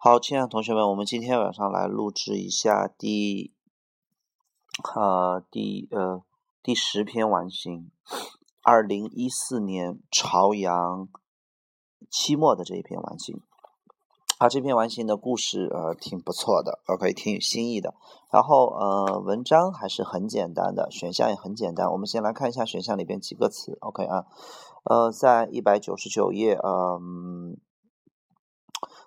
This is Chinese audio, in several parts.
好，亲爱的同学们，我们今天晚上来录制一下第呃第呃第十篇完形，二零一四年朝阳期末的这一篇完形。啊，这篇完形的故事呃挺不错的，OK，挺有新意的。然后呃文章还是很简单的，选项也很简单。我们先来看一下选项里边几个词，OK 啊，呃，在一百九十九页，嗯。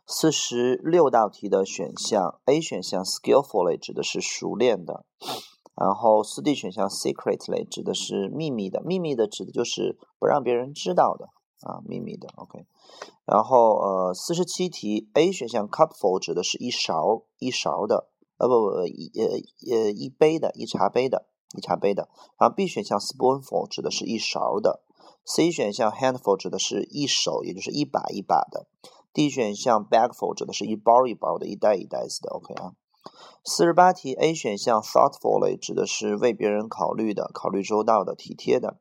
四十六道题的选项，A 选项 skillfully 指的是熟练的，然后四 D 选项 secretly 指的是秘密的，秘密的指的就是不让别人知道的啊，秘密的。OK，然后呃，四十七题 A 选项 cupful 指的是一勺一勺的，呃不不不一呃呃一杯的，一茶杯的，一茶杯的。然后 B 选项 spoonful 指的是一勺的，C 选项 handful 指的是一手，也就是一把一把的。D 选项 bagful 指的是一包一包的，一袋一袋子的。OK 啊，四十八题 A 选项 thoughtfully 指的是为别人考虑的，考虑周到的，体贴的。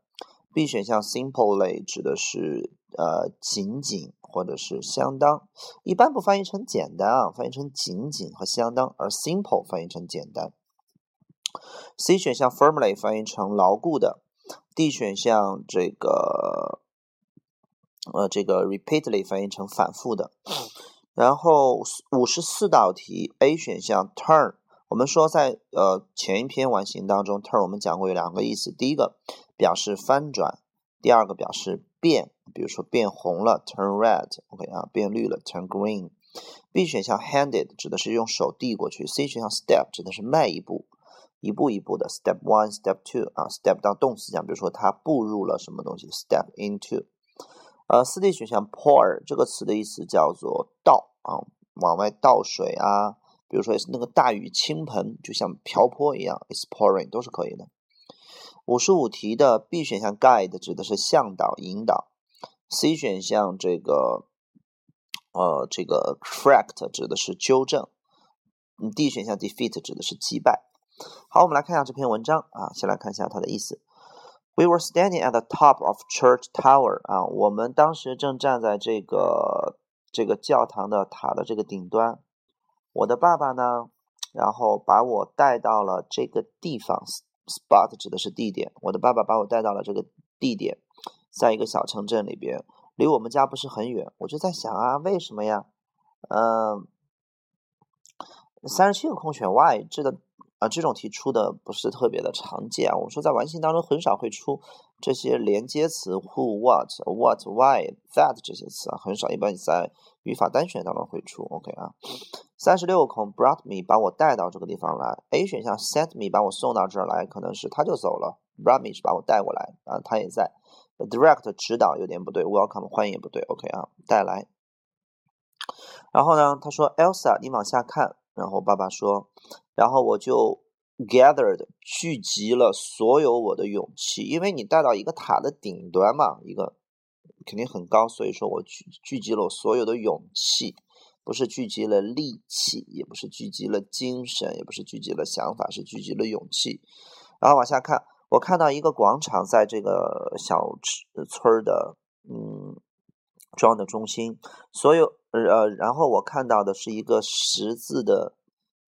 B 选项 simply 指的是呃仅仅或者是相当，一般不翻译成简单啊，翻译成仅仅和相当，而 simple 翻译成简单。C 选项 firmly 翻译成牢固的。D 选项这个。呃，这个 repeatedly 翻译成反复的。然后五十四道题，A 选项 turn，我们说在呃前一篇完形当中，turn 我们讲过有两个意思，第一个表示翻转，第二个表示变，比如说变红了，turn red，OK 啊，变绿了，turn green。B 选项 handed 指的是用手递过去，C 选项 step 指的是迈一步，一步一步的，step one，step two 啊，step 当动词讲，比如说他步入了什么东西，step into。呃，四 D 选项 pour 这个词的意思叫做倒啊，往外倒水啊，比如说那个大雨倾盆，就像瓢泼一样，is pouring 都是可以的。五十五题的 B 选项 guide 指的是向导、引导，C 选项这个呃这个 correct 指的是纠正，D 选项 defeat 指的是击败。好，我们来看一下这篇文章啊，先来看一下它的意思。We were standing at the top of church tower 啊，我们当时正站在这个这个教堂的塔的这个顶端。我的爸爸呢，然后把我带到了这个地方，spot 指的是地点。我的爸爸把我带到了这个地点，在一个小城镇里边，离我们家不是很远。我就在想啊，为什么呀？嗯，三十七个空选 Y，这个。啊，这种题出的不是特别的常见啊。我们说在完形当中很少会出这些连接词，who、what、what、why、that 这些词啊，很少。一般你在语法单选当中会出。OK 啊，三十六空，brought me 把我带到这个地方来。A 选项 sent me 把我送到这儿来，可能是他就走了。brought me 是把我带过来啊，他也在。direct 指导有点不对，welcome 欢迎也不对。OK 啊，带来。然后呢，他说 Elsa，你往下看。然后爸爸说，然后我就 gathered 聚集了所有我的勇气，因为你带到一个塔的顶端嘛，一个肯定很高，所以说我聚聚集了我所有的勇气，不是聚集了力气，也不是聚集了精神，也不是聚集了想法，是聚集了勇气。然后往下看，我看到一个广场，在这个小村的嗯庄的中心，所有。呃，然后我看到的是一个十字的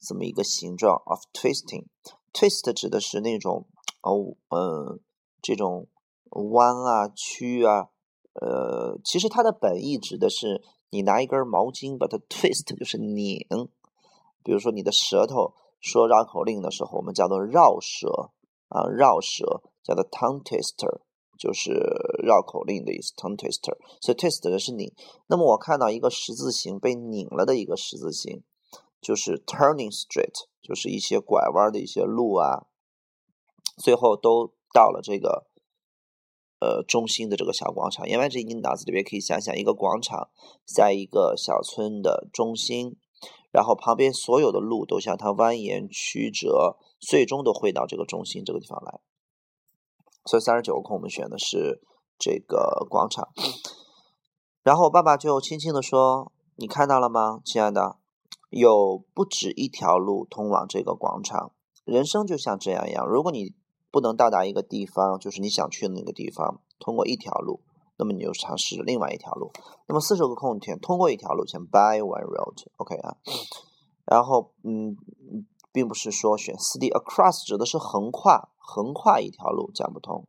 这么一个形状，of twisting，twist 指的是那种哦，嗯，这种弯啊、曲啊，呃，其实它的本意指的是你拿一根毛巾把它 twist，就是拧，比如说你的舌头说绕口令的时候，我们叫做绕舌啊，绕舌叫做 tongue twister。就是绕口令的意思，tongue twister。所以 twist 的是拧。那么我看到一个十字形被拧了的一个十字形，就是 turning street，就是一些拐弯的一些路啊。最后都到了这个呃中心的这个小广场。言外之意，你脑子里边可以想想一个广场，在一个小村的中心，然后旁边所有的路都向它蜿蜒曲折，最终都会到这个中心这个地方来。所以三十九个空，我们选的是这个广场。然后爸爸就轻轻的说：“你看到了吗，亲爱的？有不止一条路通往这个广场。人生就像这样一样，如果你不能到达一个地方，就是你想去的那个地方，通过一条路，那么你就尝试另外一条路。那么四十个空填通过一条路，先 by one road，OK 啊。然后嗯，并不是说选四 D across 指的是横跨横跨一条路讲不通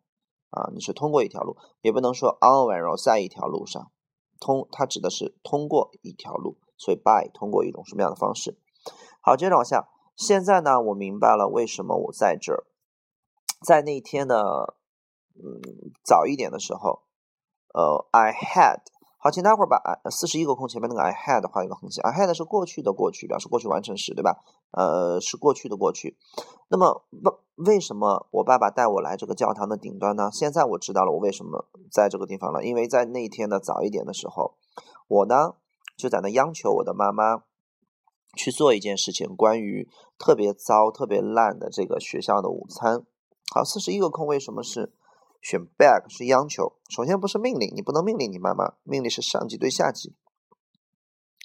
啊，你是通过一条路，也不能说 on one road 在一条路上通，它指的是通过一条路，所以 by 通过一种什么样的方式？好，接着往下。现在呢，我明白了为什么我在这儿，在那天的嗯早一点的时候，呃，I had 好，请待会儿把四十一个空前面那个 I had 画一个横线，I had 是过去的过去，表示过去完成时，对吧？呃，是过去的过去。那么为为什么我爸爸带我来这个教堂的顶端呢？现在我知道了我为什么在这个地方了，因为在那一天的早一点的时候，我呢就在那央求我的妈妈。去做一件事情，关于特别糟、特别烂的这个学校的午餐。好，四十一个空，为什么是选 beg？是央求。首先不是命令，你不能命令你妈妈，命令是上级对下级。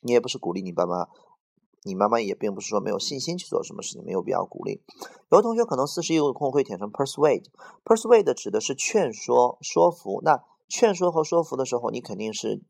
你也不是鼓励你爸妈，你妈妈也并不是说没有信心去做什么事情，没有必要鼓励。有的同学可能四十一个空会填成 persuade，persuade 指的是劝说、说服。那劝说和说服的时候，你肯定是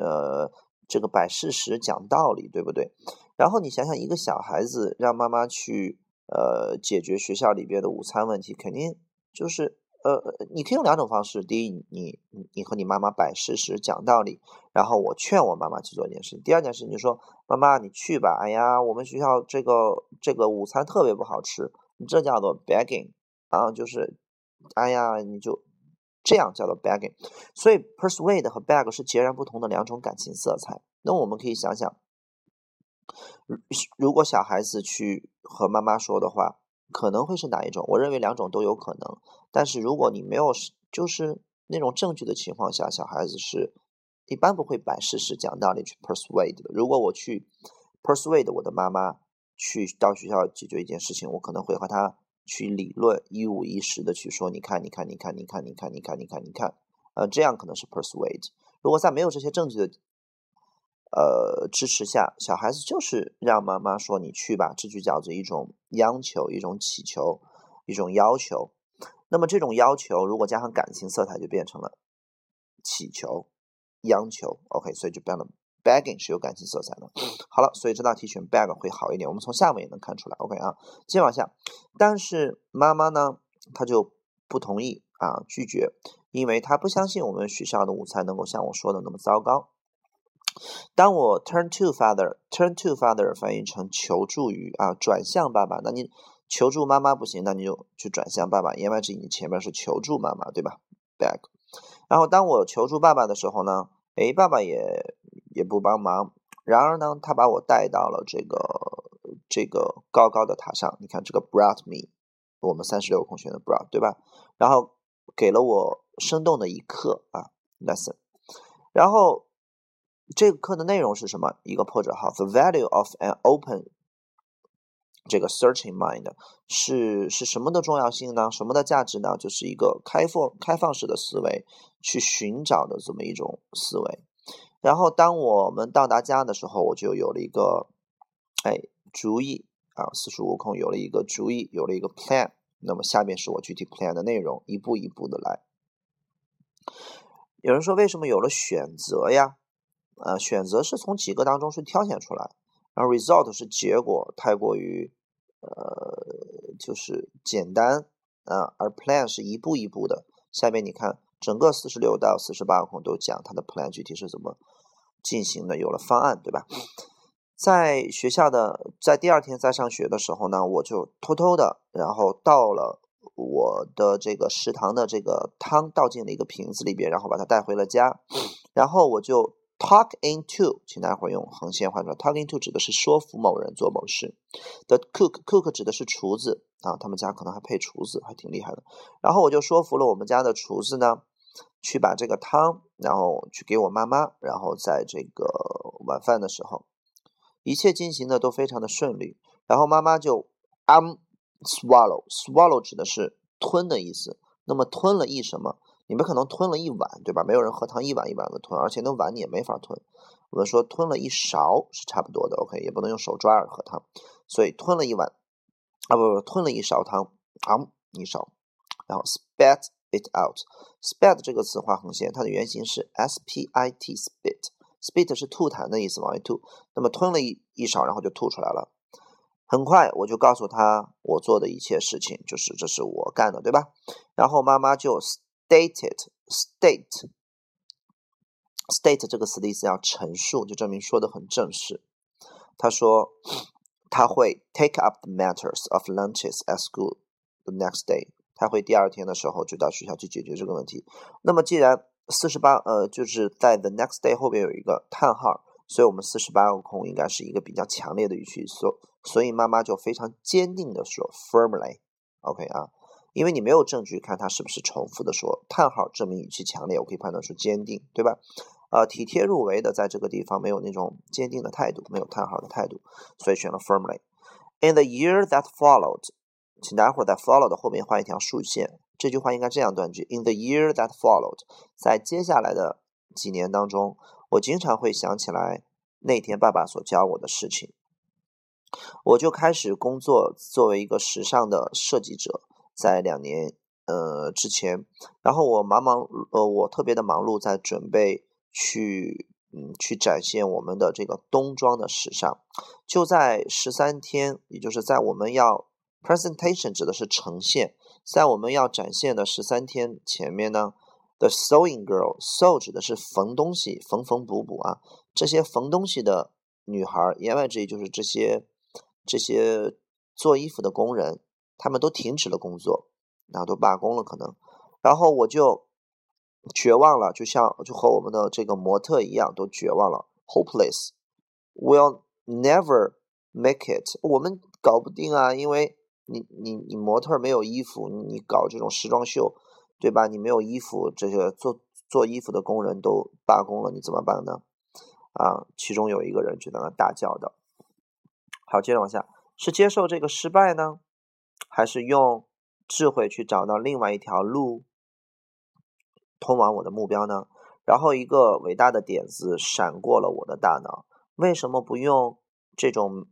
呃。这个摆事实讲道理，对不对？然后你想想，一个小孩子让妈妈去呃解决学校里边的午餐问题，肯定就是呃，你可以用两种方式：第一，你你你和你妈妈摆事实讲道理，然后我劝我妈妈去做一件事；第二件事，你说妈妈你去吧，哎呀，我们学校这个这个午餐特别不好吃，你这叫做 begging 啊，就是哎呀，你就。这样叫做 begging，所以 persuade 和 beg 是截然不同的两种感情色彩。那我们可以想想，如果小孩子去和妈妈说的话，可能会是哪一种？我认为两种都有可能。但是如果你没有就是那种证据的情况下，小孩子是一般不会摆事实讲道理去 persuade 的。如果我去 persuade 我的妈妈去到学校解决一件事情，我可能会和他。去理论一五一十的去说，你看，你看，你看，你看，你看，你看，你看，你看，呃，这样可能是 persuade。如果在没有这些证据的呃支持下，小孩子就是让妈妈说你去吧，这就叫做一种央求，一种乞求，一种要求。那么这种要求如果加上感情色彩，就变成了祈求、央求。OK，所以就变了。Begging 是有感情色彩的。好了，所以这道题选 beg 会好一点。我们从下面也能看出来。OK 啊，接着往下。但是妈妈呢，她就不同意啊，拒绝，因为她不相信我们学校的午餐能够像我说的那么糟糕。当我 turn to father，turn to father 翻译成求助于啊，转向爸爸。那你求助妈妈不行，那你就去转向爸爸。言外之意，你前面是求助妈妈，对吧？beg。然后当我求助爸爸的时候呢，诶，爸爸也。也不帮忙。然而呢，他把我带到了这个这个高高的塔上。你看这个 brought me，我们三十六空选的 brought，对吧？然后给了我生动的一课啊，lesson。然后这个课的内容是什么？一个破折号，the value of an open 这个 searching mind 是是什么的重要性呢？什么的价值呢？就是一个开放开放式的思维，去寻找的这么一种思维。然后，当我们到达家的时候，我就有了一个哎主意啊，四十五空有了一个主意，有了一个 plan。那么下面是我具体 plan 的内容，一步一步的来。有人说，为什么有了选择呀？呃，选择是从几个当中去挑选出来，然后 result 是结果，太过于呃就是简单啊，而 plan 是一步一步的。下面你看。整个四十六到四十八空都讲他的 plan 具体是怎么进行的，有了方案，对吧？在学校的在第二天在上学的时候呢，我就偷偷的，然后倒了我的这个食堂的这个汤倒进了一个瓶子里边，然后把它带回了家，然后我就。Talk into，请大伙用横线画出来。Talk into 指的是说服某人做某事。The cook，cook 指的是厨子啊，他们家可能还配厨子，还挺厉害的。然后我就说服了我们家的厨子呢，去把这个汤，然后去给我妈妈。然后在这个晚饭的时候，一切进行的都非常的顺利。然后妈妈就 um swallow，swallow 指的是吞的意思。那么吞了一什么？你们可能吞了一碗，对吧？没有人喝汤一碗一碗的吞，而且那碗你也没法吞。我们说吞了一勺是差不多的，OK，也不能用手抓着喝汤。所以吞了一碗，啊不不，吞了一勺汤，啊一勺，然后 spat spit out。spit 这个词画横线，它的原型是 s p i t spit。spit 是吐痰的意思，往外吐。那么吞了一一勺，然后就吐出来了。很快我就告诉他我做的一切事情，就是这是我干的，对吧？然后妈妈就 stated state state 这个词的意思要陈述，就证明说的很正式。他说他会 take up the matters of lunches at school the next day。他会第二天的时候就到学校去解决这个问题。那么既然四十八呃就是在 the next day 后边有一个叹号，所以我们四十八个空应该是一个比较强烈的语气，所所以妈妈就非常坚定的说 firmly，OK 啊，因为你没有证据看他是不是重复的说，叹号证明语气强烈，我可以判断出坚定，对吧？呃，体贴入微的，在这个地方没有那种坚定的态度，没有叹号的态度，所以选了 firmly。In the year that followed，请大家伙在 follow 的后面画一条竖线。这句话应该这样断句：In the year that followed，在接下来的几年当中，我经常会想起来那天爸爸所教我的事情。我就开始工作，作为一个时尚的设计者，在两年呃之前，然后我忙忙呃，我特别的忙碌，在准备。去，嗯，去展现我们的这个冬装的时尚，就在十三天，也就是在我们要 presentation 指的是呈现，在我们要展现的十三天前面呢，the sewing girl sew 指的是缝东西，缝缝补补啊，这些缝东西的女孩，言外之意就是这些这些做衣服的工人，他们都停止了工作，然后都罢工了，可能，然后我就。绝望了，就像就和我们的这个模特一样，都绝望了，hopeless，will never make it，我们搞不定啊，因为你你你模特没有衣服，你搞这种时装秀，对吧？你没有衣服，这些做做衣服的工人都罢工了，你怎么办呢？啊，其中有一个人就在那大叫的。好，接着往下，是接受这个失败呢，还是用智慧去找到另外一条路？通往我的目标呢？然后一个伟大的点子闪过了我的大脑：为什么不用这种、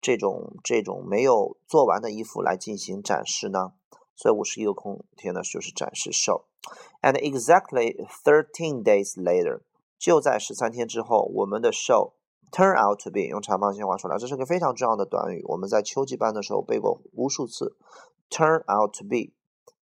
这种、这种没有做完的衣服来进行展示呢？所以五十一个空天呢，就是展示 show。And exactly thirteen days later，就在十三天之后，我们的 show turn out to be 用长方形画出来，这是个非常重要的短语，我们在秋季班的时候背过无数次。turn out to be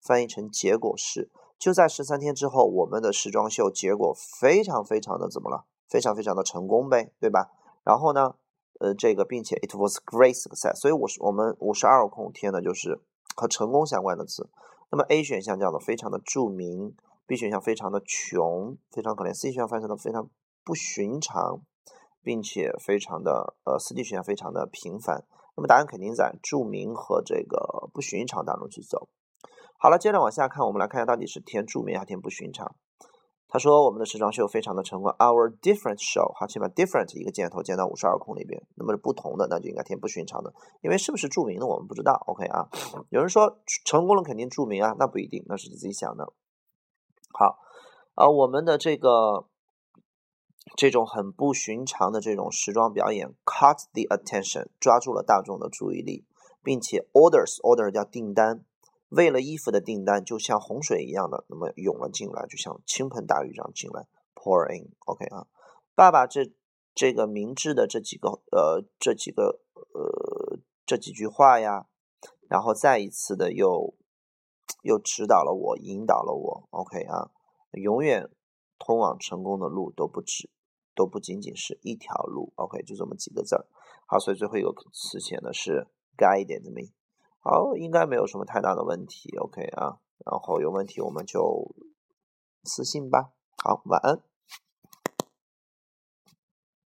翻译成结果是。就在十三天之后，我们的时装秀结果非常非常的怎么了？非常非常的成功呗，对吧？然后呢，呃，这个并且 it was great success。所以我是我们五十二空填的，就是和成功相关的词。那么 A 选项叫做非常的著名，B 选项非常的穷，非常可怜，C 选项翻译成非常不寻常，并且非常的呃，C、D 选项非常的平凡。那么答案肯定在著名和这个不寻常当中去走。好了，接着往下看，我们来看一下到底是填著名还是填不寻常。他说我们的时装秀非常的成功，Our different show，好，请把 different 一个箭头箭到五十二空里边，那么是不同的，那就应该填不寻常的，因为是不是著名的我们不知道。OK 啊，有人说成功了肯定著名啊，那不一定，那是你自己想的。好，啊，我们的这个这种很不寻常的这种时装表演，caught the attention，抓住了大众的注意力，并且 orders，order 叫订单。为了衣服的订单，就像洪水一样的那么涌了进来，就像倾盆大雨这样进来，pour in，OK 啊，爸爸这这个明智的这几个呃这几个呃这几句话呀，然后再一次的又又指导了我，引导了我，OK 啊，永远通往成功的路都不止都不仅仅是一条路，OK 就这么几个字儿，好，所以最后一个词写的是 guided me。好，应该没有什么太大的问题，OK 啊，然后有问题我们就私信吧。好，晚安。